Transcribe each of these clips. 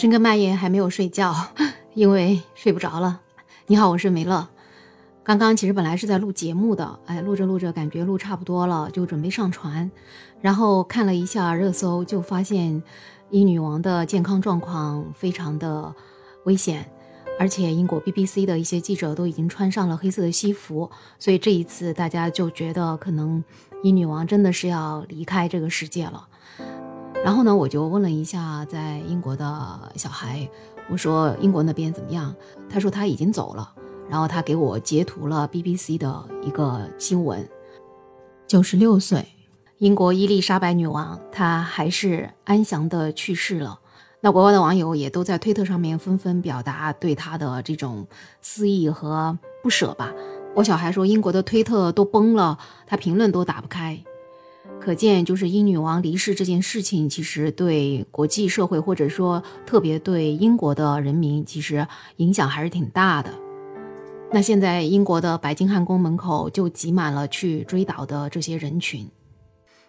深更半夜还没有睡觉，因为睡不着了。你好，我是梅乐。刚刚其实本来是在录节目的，哎，录着录着感觉录差不多了，就准备上传。然后看了一下热搜，就发现英女王的健康状况非常的危险，而且英国 BBC 的一些记者都已经穿上了黑色的西服，所以这一次大家就觉得可能英女王真的是要离开这个世界了。然后呢，我就问了一下在英国的小孩，我说英国那边怎么样？他说他已经走了。然后他给我截图了 BBC 的一个新闻，九十六岁，英国伊丽莎白女王，她还是安详的去世了。那国外的网友也都在推特上面纷纷表达对她的这种思意和不舍吧。我小孩说英国的推特都崩了，他评论都打不开。可见，就是英女王离世这件事情，其实对国际社会，或者说特别对英国的人民，其实影响还是挺大的。那现在，英国的白金汉宫门口就挤满了去追悼的这些人群。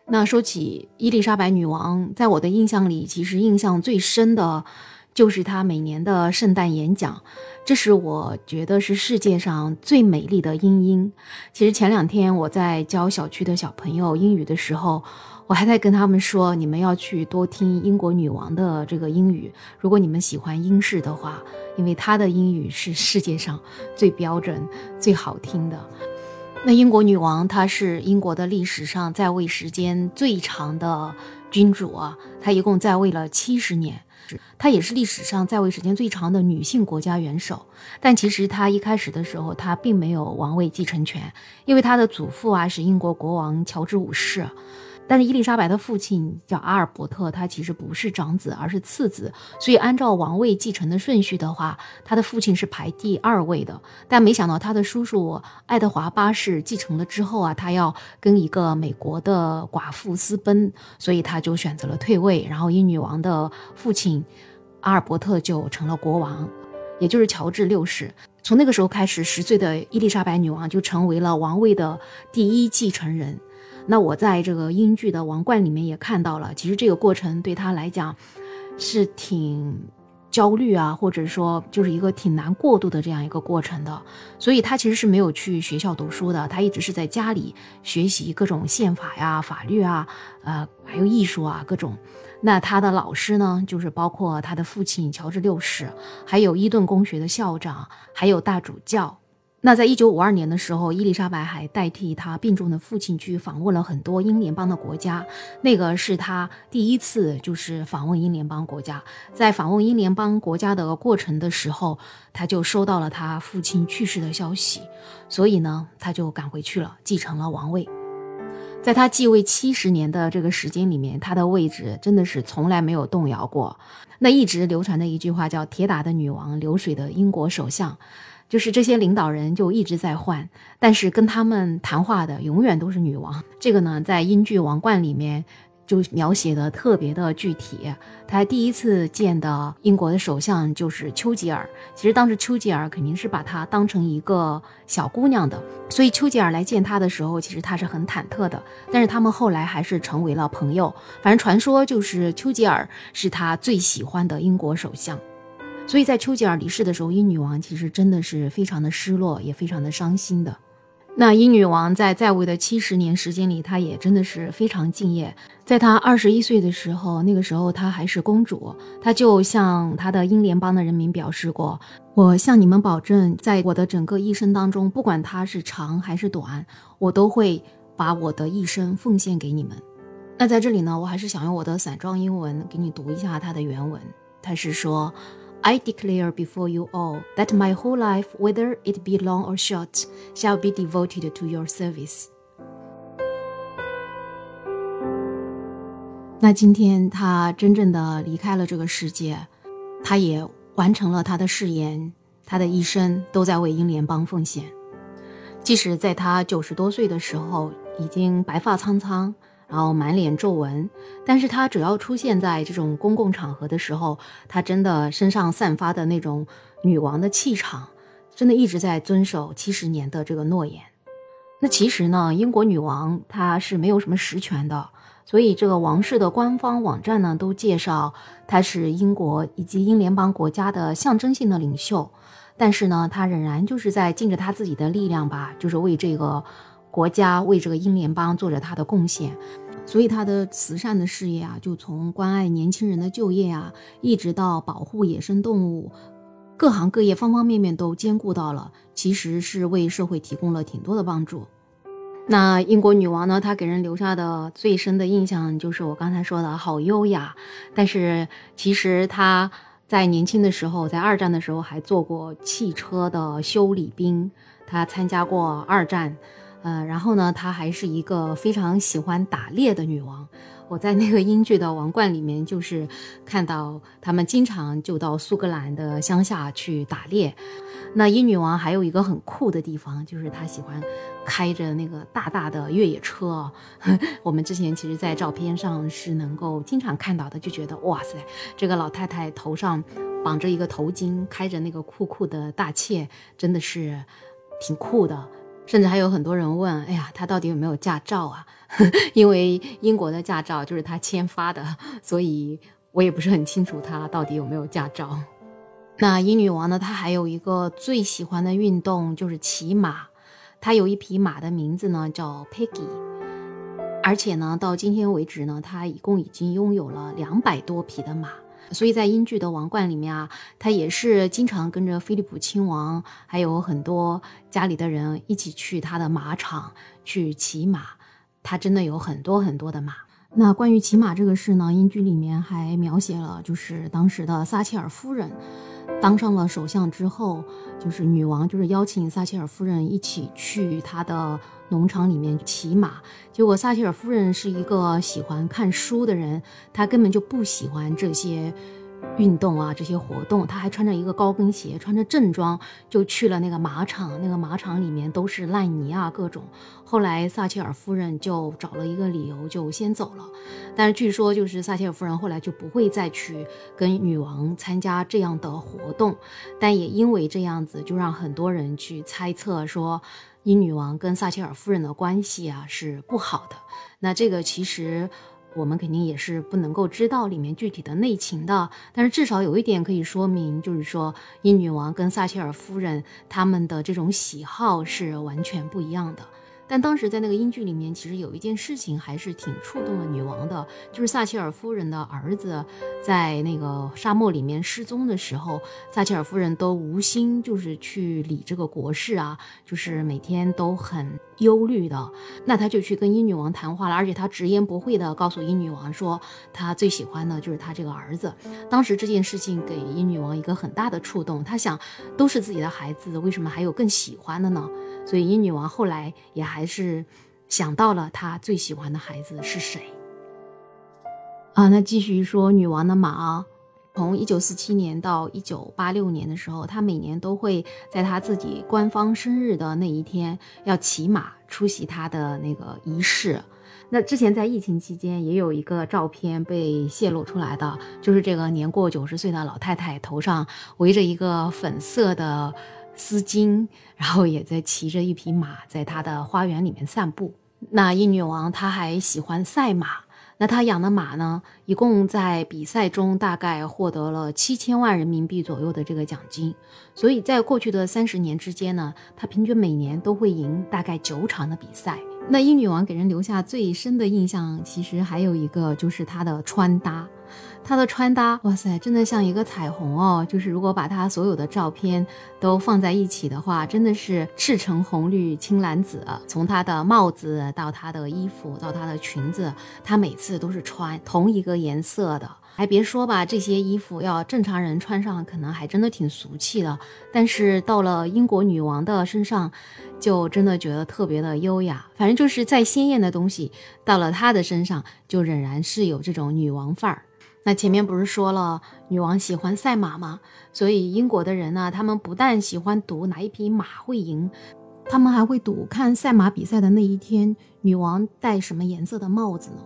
那说起伊丽莎白女王，在我的印象里，其实印象最深的。就是她每年的圣诞演讲，这是我觉得是世界上最美丽的英音。其实前两天我在教小区的小朋友英语的时候，我还在跟他们说，你们要去多听英国女王的这个英语。如果你们喜欢英式的话，因为她的英语是世界上最标准、最好听的。那英国女王她是英国的历史上在位时间最长的君主啊，她一共在位了七十年。她也是历史上在位时间最长的女性国家元首，但其实她一开始的时候，她并没有王位继承权，因为她的祖父啊是英国国王乔治五世。但是伊丽莎白的父亲叫阿尔伯特，他其实不是长子，而是次子，所以按照王位继承的顺序的话，他的父亲是排第二位的。但没想到他的叔叔爱德华八世继承了之后啊，他要跟一个美国的寡妇私奔，所以他就选择了退位。然后英女王的父亲阿尔伯特就成了国王，也就是乔治六世。从那个时候开始，十岁的伊丽莎白女王就成为了王位的第一继承人。那我在这个英剧的《王冠》里面也看到了，其实这个过程对他来讲是挺焦虑啊，或者说就是一个挺难过渡的这样一个过程的。所以他其实是没有去学校读书的，他一直是在家里学习各种宪法呀、法律啊，呃，还有艺术啊各种。那他的老师呢，就是包括他的父亲乔治六世，还有伊顿公学的校长，还有大主教。那在一九五二年的时候，伊丽莎白还代替她病重的父亲去访问了很多英联邦的国家，那个是她第一次就是访问英联邦国家。在访问英联邦国家的过程的时候，她就收到了她父亲去世的消息，所以呢，她就赶回去了，继承了王位。在她继位七十年的这个时间里面，她的位置真的是从来没有动摇过。那一直流传的一句话叫“铁打的女王，流水的英国首相”。就是这些领导人就一直在换，但是跟他们谈话的永远都是女王。这个呢，在英剧《王冠》里面就描写的特别的具体。他第一次见的英国的首相就是丘吉尔，其实当时丘吉尔肯定是把他当成一个小姑娘的，所以丘吉尔来见他的时候，其实他是很忐忑的。但是他们后来还是成为了朋友。反正传说就是丘吉尔是他最喜欢的英国首相。所以在丘吉尔离世的时候，英女王其实真的是非常的失落，也非常的伤心的。那英女王在在位的七十年时间里，她也真的是非常敬业。在她二十一岁的时候，那个时候她还是公主，她就向她的英联邦的人民表示过：“我向你们保证，在我的整个一生当中，不管它是长还是短，我都会把我的一生奉献给你们。”那在这里呢，我还是想用我的散装英文给你读一下它的原文。它是说。I declare before you all that my whole life, whether it be long or short, shall be devoted to your service. 那今天他真正的离开了这个世界，他也完成了他的誓言，他的一生都在为英联邦奉献。即使在他九十多岁的时候，已经白发苍苍。然后满脸皱纹，但是他只要出现在这种公共场合的时候，他真的身上散发的那种女王的气场，真的一直在遵守七十年的这个诺言。那其实呢，英国女王她是没有什么实权的，所以这个王室的官方网站呢都介绍他是英国以及英联邦国家的象征性的领袖。但是呢，他仍然就是在尽着他自己的力量吧，就是为这个国家、为这个英联邦做着他的贡献。所以他的慈善的事业啊，就从关爱年轻人的就业啊，一直到保护野生动物，各行各业方方面面都兼顾到了，其实是为社会提供了挺多的帮助。那英国女王呢，她给人留下的最深的印象就是我刚才说的好优雅，但是其实她。在年轻的时候，在二战的时候还做过汽车的修理兵，她参加过二战，呃，然后呢，她还是一个非常喜欢打猎的女王。我在那个英剧的《王冠》里面，就是看到他们经常就到苏格兰的乡下去打猎。那英女王还有一个很酷的地方，就是她喜欢开着那个大大的越野车。我们之前其实，在照片上是能够经常看到的，就觉得哇塞，这个老太太头上绑着一个头巾，开着那个酷酷的大切，真的是挺酷的。甚至还有很多人问：“哎呀，她到底有没有驾照啊？” 因为英国的驾照就是她签发的，所以我也不是很清楚她到底有没有驾照。那英女王呢？她还有一个最喜欢的运动就是骑马。她有一匹马的名字呢叫 Peggy，而且呢，到今天为止呢，她一共已经拥有了两百多匹的马。所以在英剧的《王冠》里面啊，他也是经常跟着菲利普亲王，还有很多家里的人一起去他的马场去骑马。他真的有很多很多的马。那关于骑马这个事呢，英剧里面还描写了，就是当时的撒切尔夫人当上了首相之后，就是女王就是邀请撒切尔夫人一起去她的农场里面骑马。结果撒切尔夫人是一个喜欢看书的人，她根本就不喜欢这些。运动啊，这些活动，他还穿着一个高跟鞋，穿着正装就去了那个马场。那个马场里面都是烂泥啊，各种。后来撒切尔夫人就找了一个理由，就先走了。但是据说，就是撒切尔夫人后来就不会再去跟女王参加这样的活动。但也因为这样子，就让很多人去猜测说，英女王跟撒切尔夫人的关系啊是不好的。那这个其实。我们肯定也是不能够知道里面具体的内情的，但是至少有一点可以说明，就是说英女王跟撒切尔夫人他们的这种喜好是完全不一样的。但当时在那个英剧里面，其实有一件事情还是挺触动了女王的，就是撒切尔夫人的儿子在那个沙漠里面失踪的时候，撒切尔夫人都无心就是去理这个国事啊，就是每天都很忧虑的。那他就去跟英女王谈话了，而且他直言不讳的告诉英女王说，他最喜欢的就是他这个儿子。当时这件事情给英女王一个很大的触动，他想，都是自己的孩子，为什么还有更喜欢的呢？所以英女王后来也还是想到了她最喜欢的孩子是谁啊？那继续说女王的马，从一九四七年到一九八六年的时候，她每年都会在她自己官方生日的那一天要骑马出席她的那个仪式。那之前在疫情期间也有一个照片被泄露出来的，就是这个年过九十岁的老太太头上围着一个粉色的。丝巾，然后也在骑着一匹马，在她的花园里面散步。那英女王她还喜欢赛马，那他养的马呢，一共在比赛中大概获得了七千万人民币左右的这个奖金。所以在过去的三十年之间呢，他平均每年都会赢大概九场的比赛。那英女王给人留下最深的印象，其实还有一个就是她的穿搭。她的穿搭，哇塞，真的像一个彩虹哦！就是如果把她所有的照片都放在一起的话，真的是赤橙红绿青蓝紫。从她的帽子到她的衣服到她的裙子，她每次都是穿同一个颜色的。还别说吧，这些衣服要正常人穿上，可能还真的挺俗气的。但是到了英国女王的身上，就真的觉得特别的优雅。反正就是再鲜艳的东西，到了她的身上，就仍然是有这种女王范儿。那前面不是说了女王喜欢赛马吗？所以英国的人呢，他们不但喜欢赌哪一匹马会赢，他们还会赌看赛马比赛的那一天，女王戴什么颜色的帽子呢？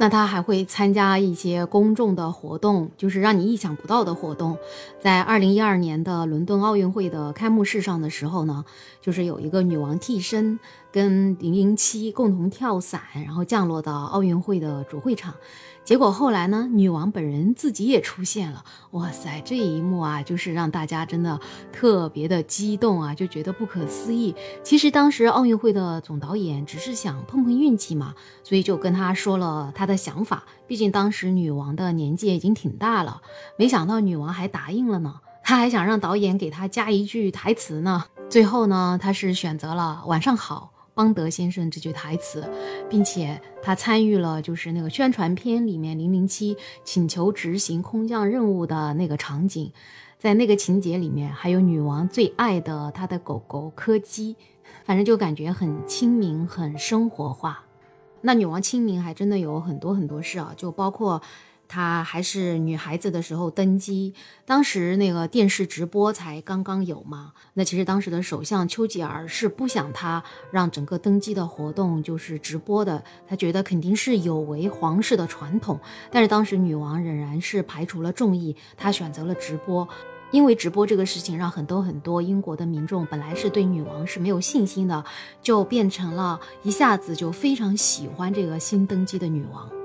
那他还会参加一些公众的活动，就是让你意想不到的活动。在二零一二年的伦敦奥运会的开幕式上的时候呢，就是有一个女王替身，跟零零七共同跳伞，然后降落到奥运会的主会场。结果后来呢，女王本人自己也出现了。哇塞，这一幕啊，就是让大家真的特别的激动啊，就觉得不可思议。其实当时奥运会的总导演只是想碰碰运气嘛，所以就跟他说了他的想法。毕竟当时女王的年纪已经挺大了，没想到女王还答应了呢。他还想让导演给他加一句台词呢。最后呢，他是选择了“晚上好”。邦德先生这句台词，并且他参与了就是那个宣传片里面零零七请求执行空降任务的那个场景，在那个情节里面还有女王最爱的她的狗狗柯基，反正就感觉很亲民，很生活化。那女王亲民还真的有很多很多事啊，就包括。她还是女孩子的时候登基，当时那个电视直播才刚刚有嘛。那其实当时的首相丘吉尔是不想她让整个登基的活动就是直播的，他觉得肯定是有违皇室的传统。但是当时女王仍然是排除了众议，她选择了直播，因为直播这个事情让很多很多英国的民众本来是对女王是没有信心的，就变成了一下子就非常喜欢这个新登基的女王。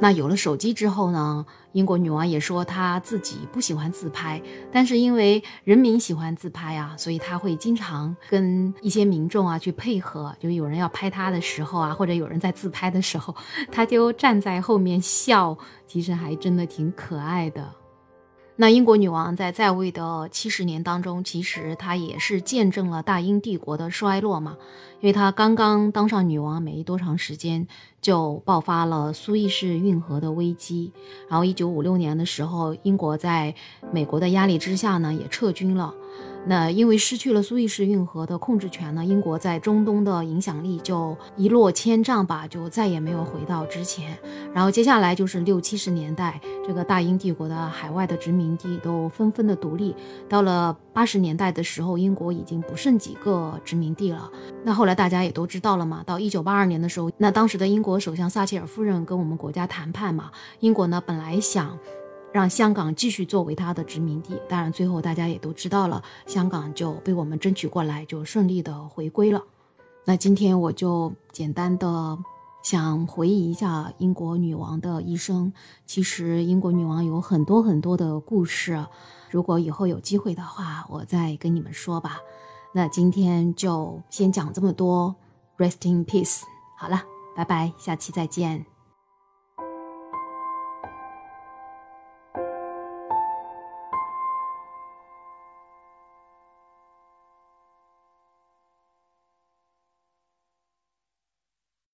那有了手机之后呢？英国女王也说她自己不喜欢自拍，但是因为人民喜欢自拍啊，所以她会经常跟一些民众啊去配合，就有人要拍她的时候啊，或者有人在自拍的时候，她就站在后面笑，其实还真的挺可爱的。那英国女王在在位的七十年当中，其实她也是见证了大英帝国的衰落嘛，因为她刚刚当上女王没多长时间，就爆发了苏伊士运河的危机，然后一九五六年的时候，英国在美国的压力之下呢，也撤军了。那因为失去了苏伊士运河的控制权呢，英国在中东的影响力就一落千丈吧，就再也没有回到之前。然后接下来就是六七十年代，这个大英帝国的海外的殖民地都纷纷的独立。到了八十年代的时候，英国已经不剩几个殖民地了。那后来大家也都知道了嘛，到一九八二年的时候，那当时的英国首相撒切尔夫人跟我们国家谈判嘛，英国呢本来想。让香港继续作为他的殖民地，当然最后大家也都知道了，香港就被我们争取过来，就顺利的回归了。那今天我就简单的想回忆一下英国女王的一生。其实英国女王有很多很多的故事，如果以后有机会的话，我再跟你们说吧。那今天就先讲这么多，Rest in peace。好了，拜拜，下期再见。